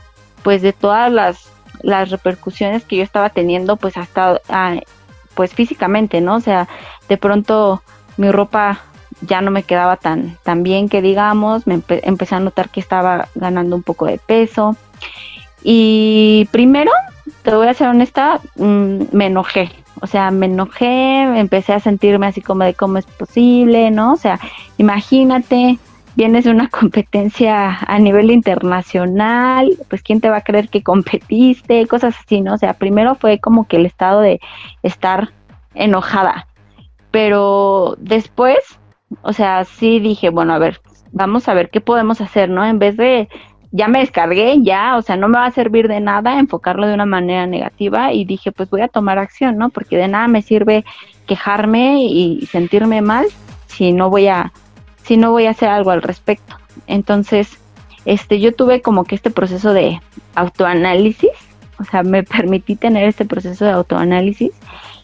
pues de todas las, las repercusiones que yo estaba teniendo, pues hasta, ah, pues físicamente, ¿no? O sea, de pronto mi ropa ya no me quedaba tan, tan bien que digamos, me empe empecé a notar que estaba ganando un poco de peso. Y primero, te voy a ser honesta, mmm, me enojé. O sea, me enojé, empecé a sentirme así como de cómo es posible, ¿no? O sea, imagínate, vienes de una *laughs* competencia a nivel internacional, pues quién te va a creer que competiste, cosas así, ¿no? O sea, primero fue como que el estado de estar enojada, pero después, o sea, sí dije, bueno, a ver, vamos a ver qué podemos hacer, ¿no? En vez de, ya me descargué, ya, o sea, no me va a servir de nada enfocarlo de una manera negativa y dije, pues voy a tomar acción, ¿no? Porque de nada me sirve quejarme y sentirme mal si no voy a, si no voy a hacer algo al respecto. Entonces, este, yo tuve como que este proceso de autoanálisis, o sea, me *laughs* permití tener este proceso de autoanálisis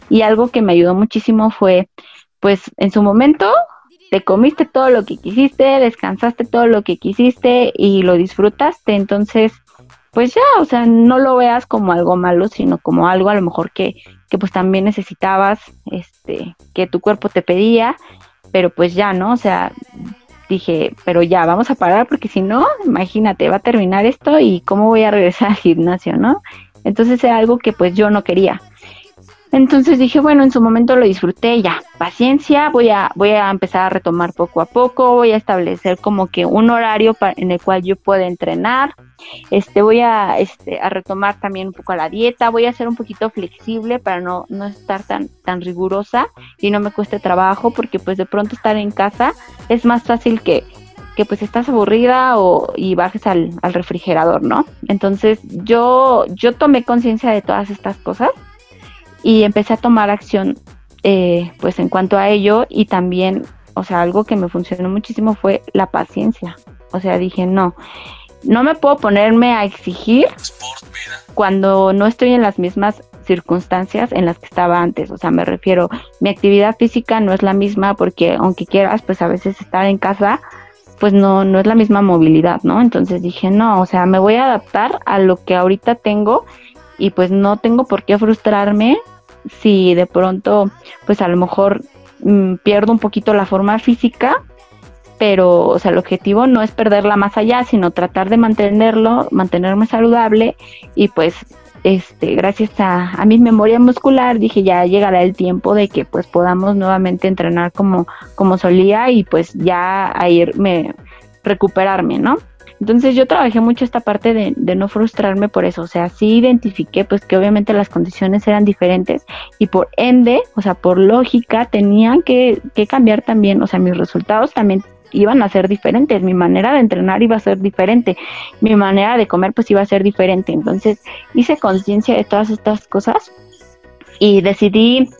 y algo que me ayudó muchísimo fue, pues, en su momento te comiste todo lo que quisiste, descansaste todo lo que quisiste y lo disfrutaste, entonces, pues ya, o sea, no lo veas como algo malo, sino como algo a lo mejor que, que pues también necesitabas, este, que tu cuerpo te pedía, pero pues ya, ¿no? O sea, dije, pero ya, vamos a parar porque si no, imagínate, va a terminar esto y cómo voy a regresar al gimnasio, ¿no? Entonces era algo que pues yo no quería. Entonces dije, bueno, en su momento lo disfruté, ya, paciencia, voy a, voy a empezar a retomar poco a poco, voy a establecer como que un horario en el cual yo pueda entrenar, este, voy a, este, a retomar también un poco la dieta, voy a ser un poquito flexible para no, no estar tan, tan rigurosa y no me cueste trabajo, porque pues de pronto estar en casa es más fácil que, que pues estás aburrida o y bajes al, al refrigerador, ¿no? Entonces yo, yo tomé conciencia de todas estas cosas y empecé a tomar acción eh, pues en cuanto a ello y también, o sea, algo que me funcionó muchísimo fue la paciencia. O sea, dije, no, no me puedo ponerme a exigir cuando no estoy en las mismas circunstancias en las que estaba antes. O sea, me refiero, mi actividad física no es la misma porque aunque quieras, pues a veces estar en casa, pues no, no es la misma movilidad, ¿no? Entonces dije, no, o sea, me voy a adaptar a lo que ahorita tengo y pues no tengo por qué frustrarme si de pronto, pues a lo mejor mm, pierdo un poquito la forma física, pero, o sea, el objetivo no es perderla más allá, sino tratar de mantenerlo, mantenerme saludable y pues, este, gracias a, a mi memoria muscular, dije ya llegará el tiempo de que pues podamos nuevamente entrenar como, como solía y pues ya a irme, recuperarme, ¿no? Entonces yo trabajé mucho esta parte de, de no frustrarme por eso, o sea, sí identifiqué pues que obviamente las condiciones eran diferentes y por ende, o sea, por lógica tenían que, que cambiar también, o sea, mis resultados también iban a ser diferentes, mi manera de entrenar iba a ser diferente, mi manera de comer pues iba a ser diferente, entonces hice conciencia de todas estas cosas y decidí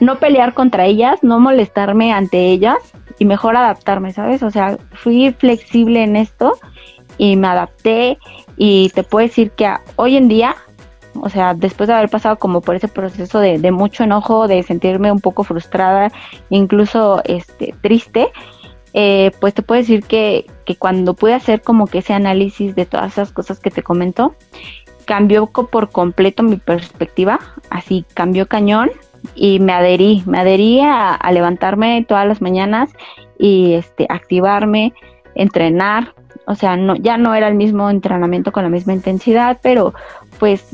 no pelear contra ellas, no molestarme ante ellas y mejor adaptarme, ¿sabes? O sea, fui flexible en esto y me adapté y te puedo decir que hoy en día, o sea, después de haber pasado como por ese proceso de, mucho enojo, de sentirme un poco frustrada, incluso este, triste, eh, pues te puedo decir que, que cuando pude hacer como que ese análisis de todas esas cosas que te comento, cambió por completo mi perspectiva, así cambió cañón y me adherí, me adherí a, a levantarme todas las mañanas y este activarme, entrenar, o sea, no ya no era el mismo entrenamiento con la misma intensidad, pero pues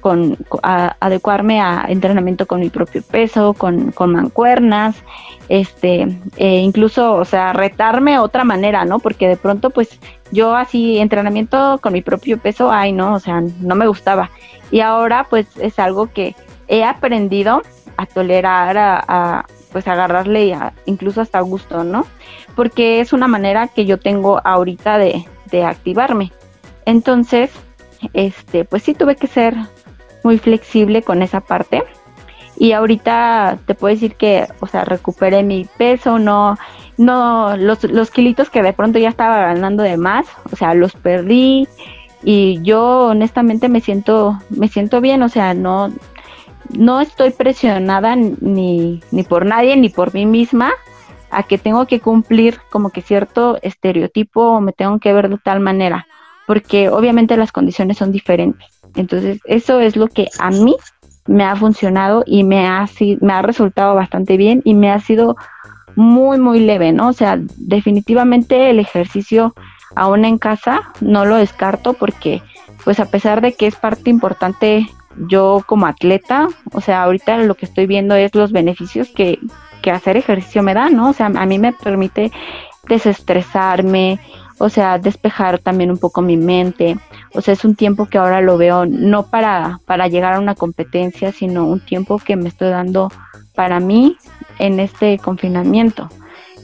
con, co- a- adecuarme a entrenamiento con mi propio peso, con, con mancuernas, este, e incluso, o sea, retarme otra manera, ¿no? Porque de pronto, pues, yo así, entrenamiento con mi propio peso, ay, no, o sea, no me gustaba. Y ahora, pues, es algo que he aprendido a tolerar, a, a, pues, agarrarle a- incluso hasta gusto, ¿no? Porque es una manera que yo tengo ahorita de, de activarme. Entonces, este, pues sí tuve que ser muy flexible con esa parte. Y ahorita te puedo decir que, o sea, recuperé mi peso, no, no, los, los kilitos que de pronto ya estaba ganando de más, o sea, los perdí y yo honestamente me siento, me siento bien, o sea, no, no estoy presionada ni, ni por nadie ni por mí misma a que tengo que cumplir como que cierto estereotipo o me tengo que ver de tal manera, porque obviamente las condiciones son diferentes. Entonces, eso es lo que a mí me ha funcionado y me ha, me ha resultado bastante bien y me ha sido muy, muy leve, ¿no? O sea, definitivamente el ejercicio aún en casa no lo descarto porque, pues a pesar de que es parte importante yo como atleta, o sea, ahorita lo que estoy viendo es los beneficios que, que hacer ejercicio me da, ¿no? O sea, a mí me permite desestresarme, o sea, despejar también un poco mi mente. O sea, es un tiempo que ahora lo veo no para, para llegar a una competencia, sino un tiempo que me estoy dando para mí en este confinamiento.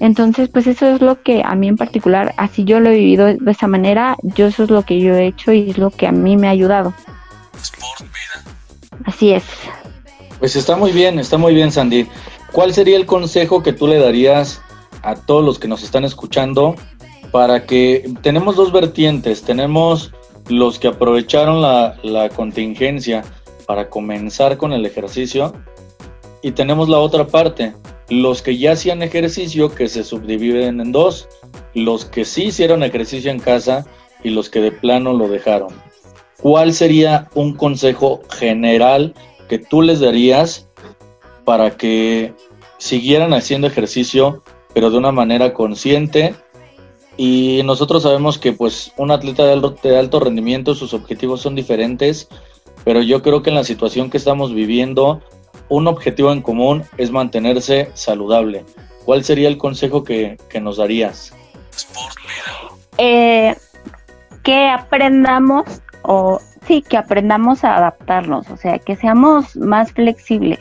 Entonces, pues eso es lo que a mí en particular, así yo lo he vivido de esa manera, yo eso es lo que yo he hecho y es lo que a mí me ha ayudado. Así es. Pues está muy bien, está muy bien, Sandy. ¿Cuál sería el consejo que tú le darías a todos los que nos están escuchando para que tenemos dos vertientes? Tenemos los que aprovecharon la contingencia para comenzar con el ejercicio y tenemos la otra parte, los que ya hacían ejercicio que se subdividen en dos, los que sí hicieron ejercicio en casa y los que de plano lo dejaron. ¿Cuál sería un consejo general que tú les darías para que siguieran haciendo ejercicio pero de una manera consciente? Y nosotros sabemos que pues un atleta de alto, de alto rendimiento sus objetivos son diferentes, pero yo creo que en la situación que estamos viviendo un objetivo en común es mantenerse saludable. ¿Cuál sería el consejo que, que nos darías? Eh, que aprendamos o sí, que aprendamos a adaptarnos, o sea, que seamos más flexibles,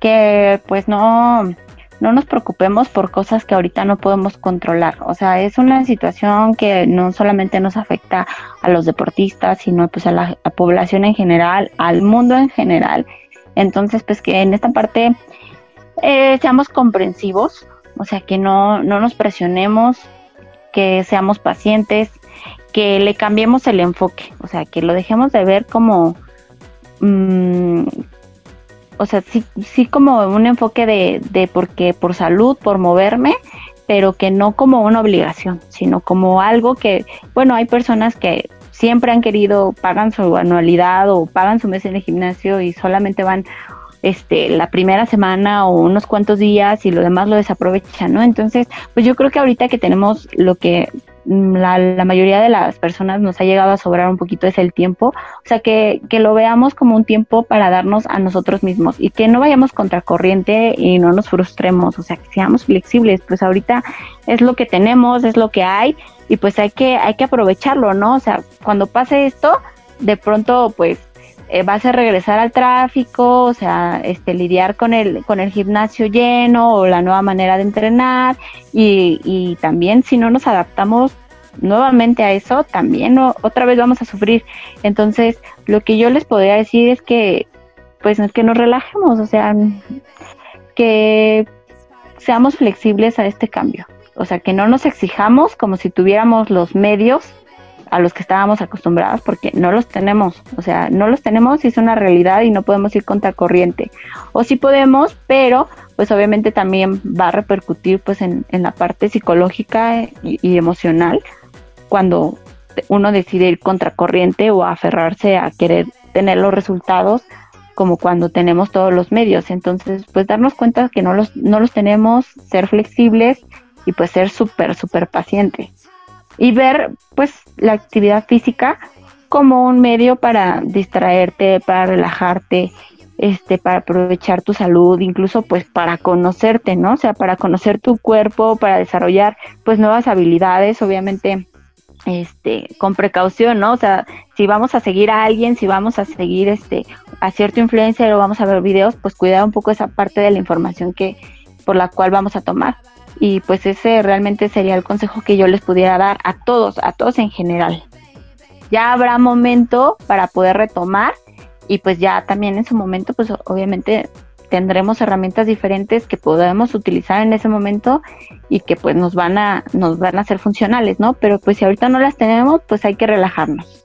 que pues no, no nos preocupemos por cosas que ahorita no podemos controlar. O sea, es una situación que no solamente nos afecta a los deportistas, sino pues a la, población en general, al mundo en general. Entonces, pues que en esta parte eh, seamos comprensivos, o sea, que no, no nos presionemos, que seamos pacientes, que le cambiemos el enfoque, o sea, que lo dejemos de ver como, mm, o sea, sí, sí como un enfoque de, de porque por salud, por moverme, pero que no como una obligación, sino como algo que, bueno, hay personas que siempre han querido, pagan su anualidad o pagan su mes en el gimnasio y solamente van este, la primera semana o unos cuantos días y lo demás lo desaprovechan, ¿no? Entonces, pues yo creo que ahorita que tenemos lo que la, la, mayoría de las personas nos ha llegado a sobrar un poquito es el tiempo, o sea, que, que lo veamos como un tiempo para darnos a nosotros mismos y que no vayamos contracorriente y no nos frustremos, o sea, que seamos flexibles, pues ahorita es lo que tenemos, es lo que hay y pues hay que, hay que aprovecharlo, ¿no? O sea, cuando pase esto, de pronto pues eh, va a regresar al tráfico, o sea, este, lidiar con el, con el gimnasio lleno o la nueva manera de entrenar y, y también si no nos adaptamos nuevamente a eso, también otra vez vamos a sufrir. Entonces, lo que yo les podría decir es que, pues, que nos relajemos, o sea, que seamos flexibles a este cambio. O sea, que no nos exijamos como si tuviéramos los medios a los que estábamos acostumbrados porque no los tenemos, o sea, no los tenemos y es una realidad y no podemos ir contra corriente. O sí podemos, pero pues obviamente también va a repercutir pues en, en la parte psicológica y, emocional cuando uno decide ir contra corriente o aferrarse a querer tener los resultados como cuando tenemos todos los medios. Entonces, pues darnos cuenta que no los, no los tenemos, ser flexibles y pues ser súper, súper pacientes y ver pues la actividad física como un medio para distraerte, para relajarte, este, para aprovechar tu salud, incluso pues para conocerte, ¿no? O sea, para conocer tu cuerpo, para desarrollar pues nuevas habilidades, obviamente este con precaución, ¿no? O sea, si vamos a seguir a alguien, si vamos a seguir este a cierto influencer o vamos a ver videos, pues cuidar un poco esa parte de la información que por la cual vamos a tomar y pues ese realmente sería el consejo que yo les pudiera dar a todos, a todos en general. Ya habrá momento para poder retomar y pues ya también en su momento pues obviamente tendremos herramientas diferentes que podemos utilizar en ese momento y que pues nos van a nos van a ser funcionales, ¿no? Pero pues si ahorita no las tenemos, pues hay que relajarnos.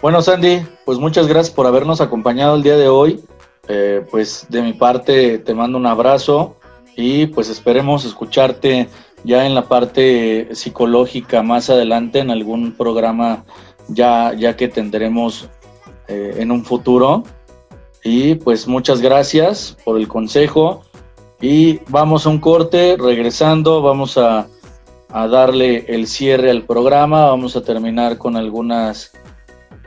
Bueno, Sandy, pues muchas gracias por habernos acompañado el día de hoy. Eh, pues de mi parte te mando un abrazo y pues esperemos escucharte ya en la parte psicológica más adelante en algún programa ya, ya que tendremos eh, en un futuro. Y pues muchas gracias por el consejo. Y vamos a un corte, regresando, vamos a, a darle el cierre al programa, vamos a terminar con algunas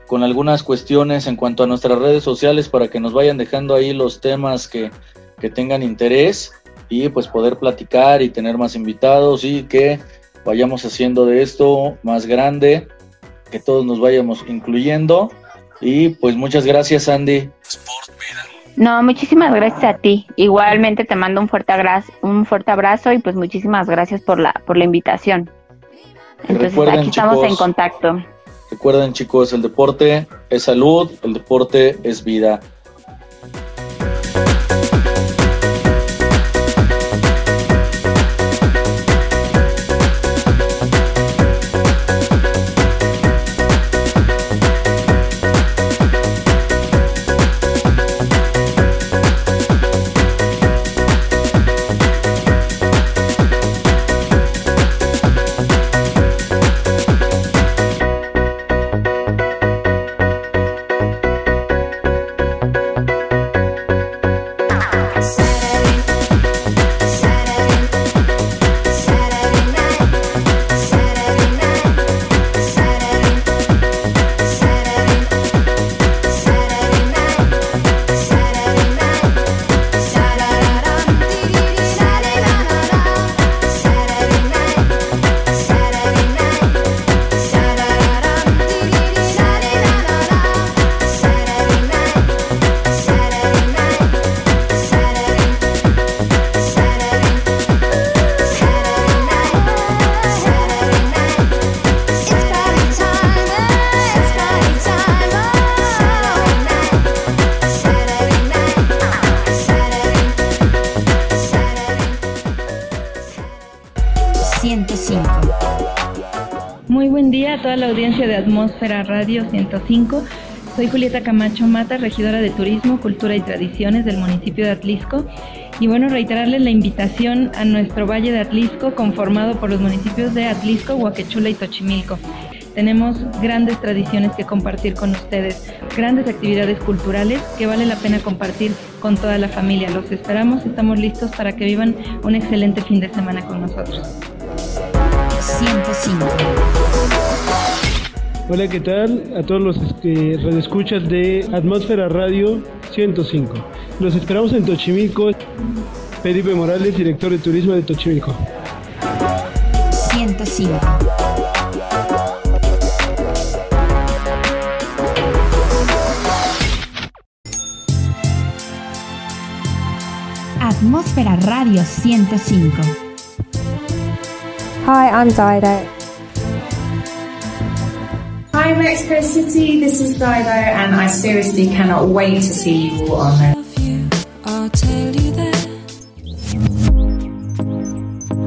con algunas cuestiones en cuanto a nuestras redes sociales para que nos vayan dejando ahí los temas que, que tengan interés y pues poder platicar y tener más invitados y que vayamos haciendo de esto más grande, que todos nos vayamos incluyendo. Y pues muchas gracias, Andy. No, muchísimas gracias a ti. Igualmente te mando un fuerte abrazo, un fuerte abrazo y pues muchísimas gracias por la por la invitación. Entonces Recuerden, aquí estamos chicos, en contacto. Recuerden, chicos, el deporte es salud, el deporte es vida. Atmósfera Radio 105. Soy Julieta Camacho Mata, regidora de Turismo, Cultura y Tradiciones del municipio de Atlisco. Y bueno, reiterarles la invitación a nuestro Valle de Atlisco, conformado por los municipios de Atlisco, Huaquechula y Tochimilco. Tenemos grandes tradiciones que compartir con ustedes, grandes actividades culturales que vale la pena compartir con toda la familia. Los esperamos, estamos listos para que vivan un excelente fin de semana con nosotros. 105. Hola, ¿qué tal? A todos los este, radioescuchas de Atmósfera Radio 105. Los esperamos en Tochimilco. Felipe Morales, director de turismo de Tochimilco. 105. Atmósfera Radio 105. Hi, I'm Dido. Hi Mexico City, this is Dido and I seriously cannot wait to see you all on there. I'll tell you that.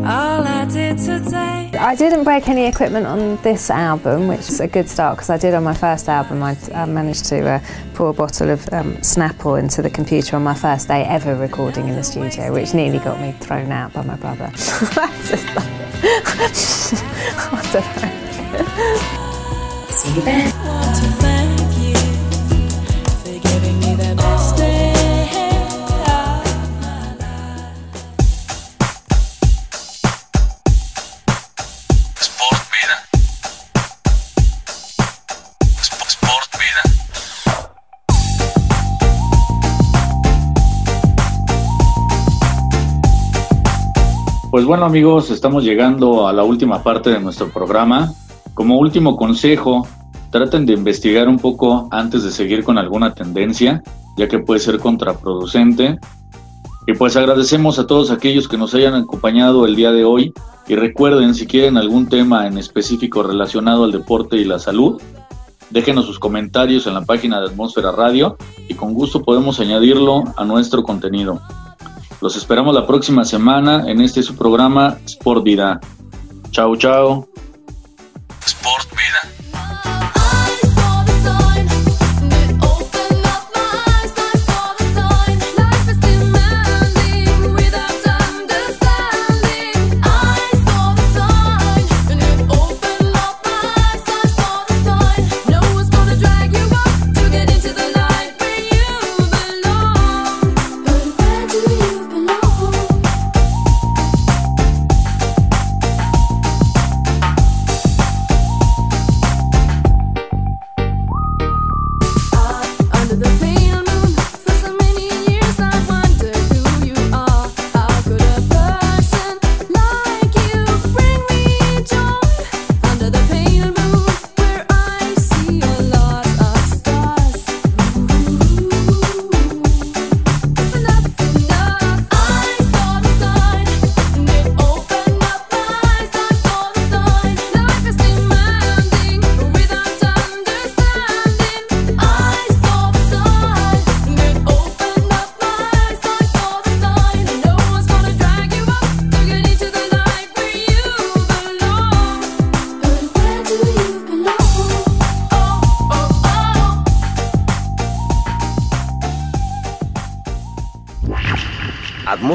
All I did today. I didn't break any equipment on this album, which is a good start because I did on my first album. I, I managed to uh, pour a bottle of um, Snapple into the computer on my first day ever recording in the studio, which nearly got me thrown out by my brother. *laughs* Just like- *laughs* I don't know. Pues bueno amigos, estamos llegando a la última parte de nuestro programa. Como último consejo, traten de investigar un poco antes de seguir con alguna tendencia, ya que puede ser contraproducente. Y pues agradecemos a todos aquellos que nos hayan acompañado el día de hoy. Y recuerden, si quieren algún tema en específico relacionado al deporte y la salud, déjenos sus comentarios en la página de Atmósfera Radio y con gusto podemos añadirlo a nuestro contenido. Los esperamos la próxima semana en este su programa Sport Vida. Chao, chao.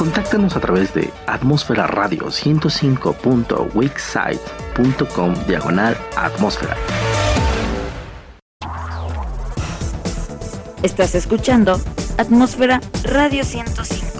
Contáctanos a través de atmósfera radio 105.wixsite.com diagonal atmósfera. Estás escuchando Atmósfera Radio 105.